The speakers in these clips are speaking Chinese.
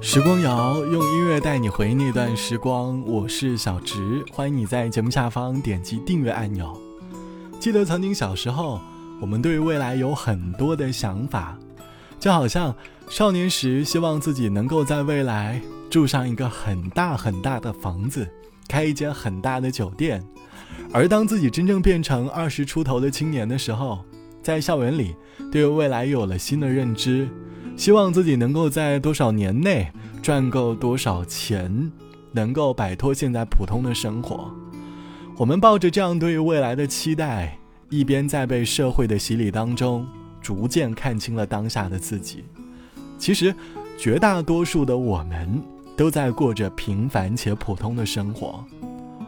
时光谣用音乐带你回忆那段时光，我是小植，欢迎你在节目下方点击订阅按钮。记得曾经小时候，我们对未来有很多的想法，就好像少年时希望自己能够在未来住上一个很大很大的房子，开一间很大的酒店。而当自己真正变成二十出头的青年的时候，在校园里对未来有了新的认知。希望自己能够在多少年内赚够多少钱，能够摆脱现在普通的生活。我们抱着这样对于未来的期待，一边在被社会的洗礼当中，逐渐看清了当下的自己。其实，绝大多数的我们都在过着平凡且普通的生活。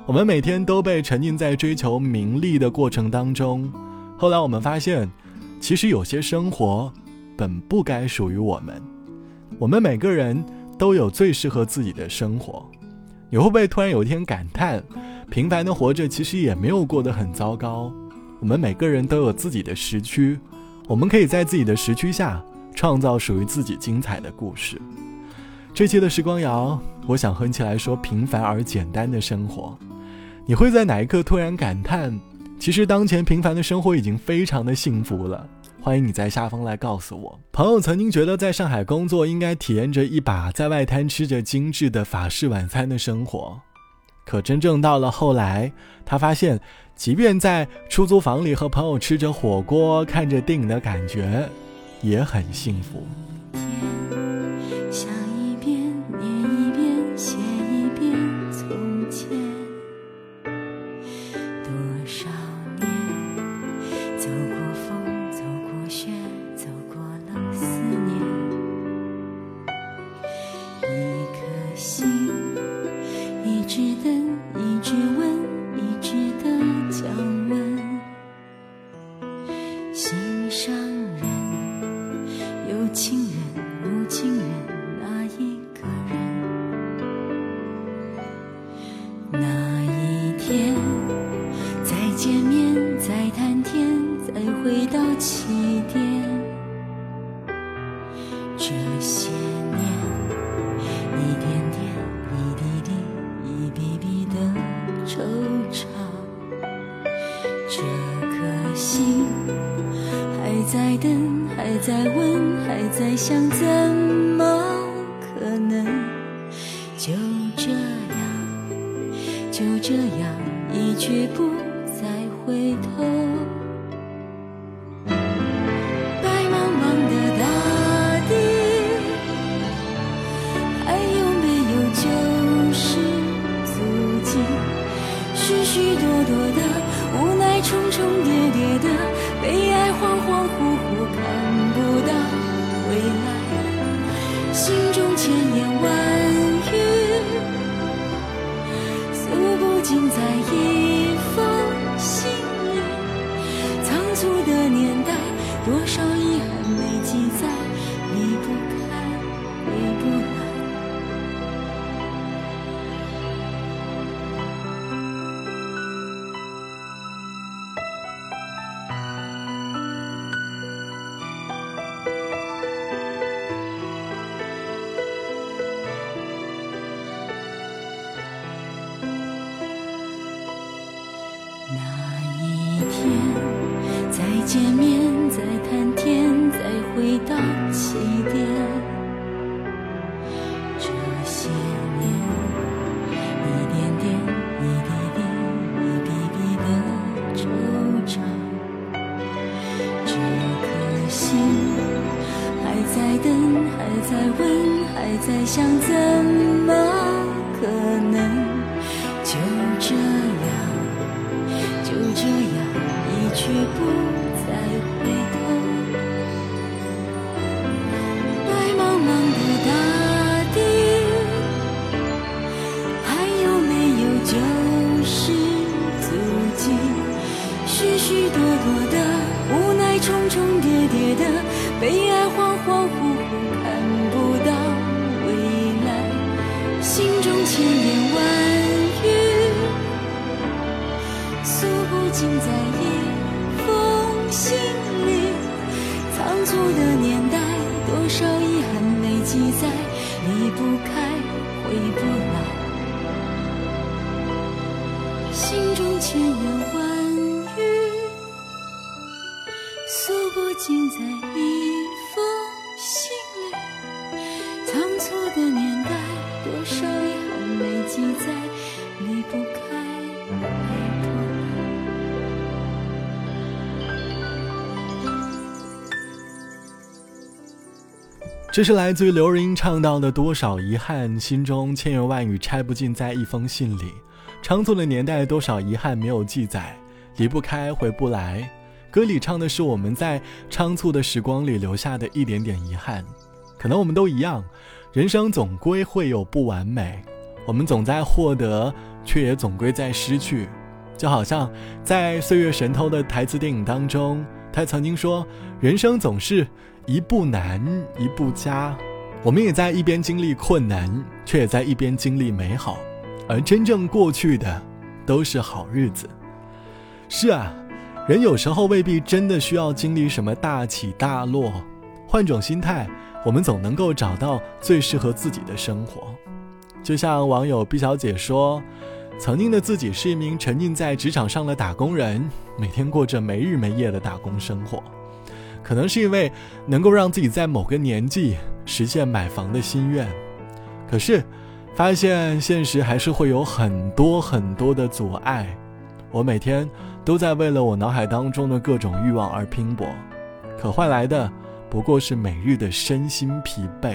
我们每天都被沉浸在追求名利的过程当中。后来我们发现，其实有些生活。本不该属于我们。我们每个人都有最适合自己的生活。你会不会突然有一天感叹，平凡的活着其实也没有过得很糟糕？我们每个人都有自己的时区，我们可以在自己的时区下创造属于自己精彩的故事。这期的时光谣，我想哼起来说平凡而简单的生活。你会在哪一刻突然感叹，其实当前平凡的生活已经非常的幸福了？欢迎你在下方来告诉我。朋友曾经觉得在上海工作应该体验着一把在外滩吃着精致的法式晚餐的生活，可真正到了后来，他发现，即便在出租房里和朋友吃着火锅、看着电影的感觉，也很幸福。起点这些年一点点一滴滴一笔笔的惆怅这颗心还在等还在问还在想怎么可能？就这样就这样一去不再回头。见面，再谈天，再回到起点。这些年，一点点，一滴滴，一笔笔的惆怅。这颗心还在等，还在问，还在想，怎么可能就这样，就这样一去不？诉不尽在一封信里，仓促的年代，多少遗憾没。记载，离不开，回不来。心中千言万语，诉不尽在一这是来自于刘若英唱到的多少遗憾，心中千言万语拆不尽，在一封信里。仓促的年代，多少遗憾没有记载，离不开，回不来。歌里唱的是我们在仓促的时光里留下的一点点遗憾。可能我们都一样，人生总归会有不完美，我们总在获得，却也总归在失去。就好像在《岁月神偷》的台词电影当中，他曾经说：“人生总是一步难，一步佳。”我们也在一边经历困难，却也在一边经历美好。而真正过去的，都是好日子。是啊，人有时候未必真的需要经历什么大起大落，换种心态，我们总能够找到最适合自己的生活。就像网友毕小姐说：“曾经的自己是一名沉浸在职场上的打工人，每天过着没日没夜的打工生活。可能是因为能够让自己在某个年纪实现买房的心愿，可是。”发现现实还是会有很多很多的阻碍，我每天都在为了我脑海当中的各种欲望而拼搏，可换来的不过是每日的身心疲惫。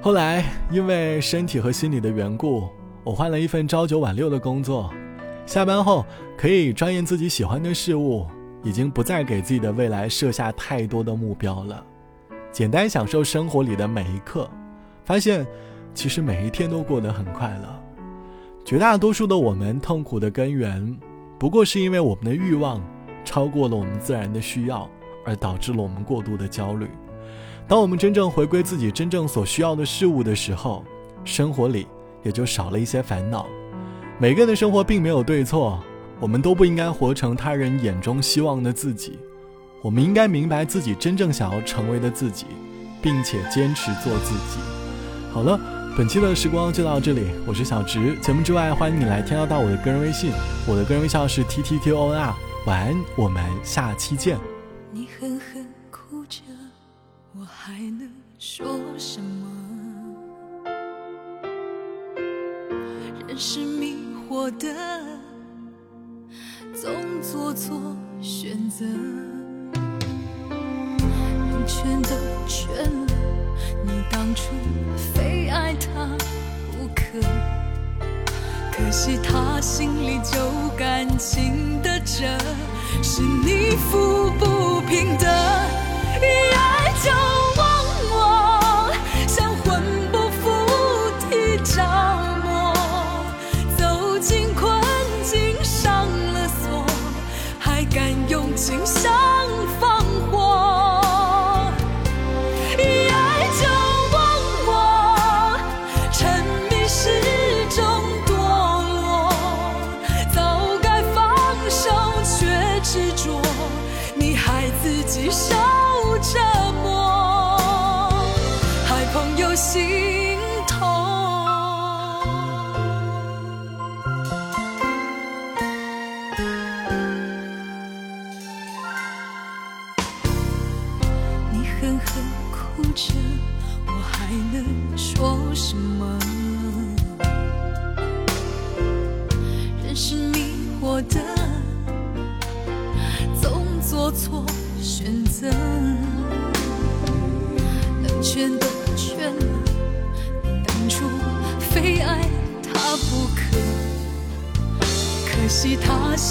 后来因为身体和心理的缘故，我换了一份朝九晚六的工作，下班后可以钻研自己喜欢的事物，已经不再给自己的未来设下太多的目标了，简单享受生活里的每一刻，发现。其实每一天都过得很快乐。绝大多数的我们痛苦的根源，不过是因为我们的欲望超过了我们自然的需要，而导致了我们过度的焦虑。当我们真正回归自己真正所需要的事物的时候，生活里也就少了一些烦恼。每个人的生活并没有对错，我们都不应该活成他人眼中希望的自己。我们应该明白自己真正想要成为的自己，并且坚持做自己。好了。本期的时光就到这里，我是小直。节目之外，欢迎你来添加到我的个人微信，我的个人微信是 t t t o n r。晚安，我们下期见。你狠狠哭着，我还能说什么？人是迷惑的，总做错选择，能全都劝了。你当初非爱他不可，可惜他心里就感情的折，是你抚不平的，一爱就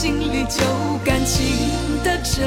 心里就感情的折，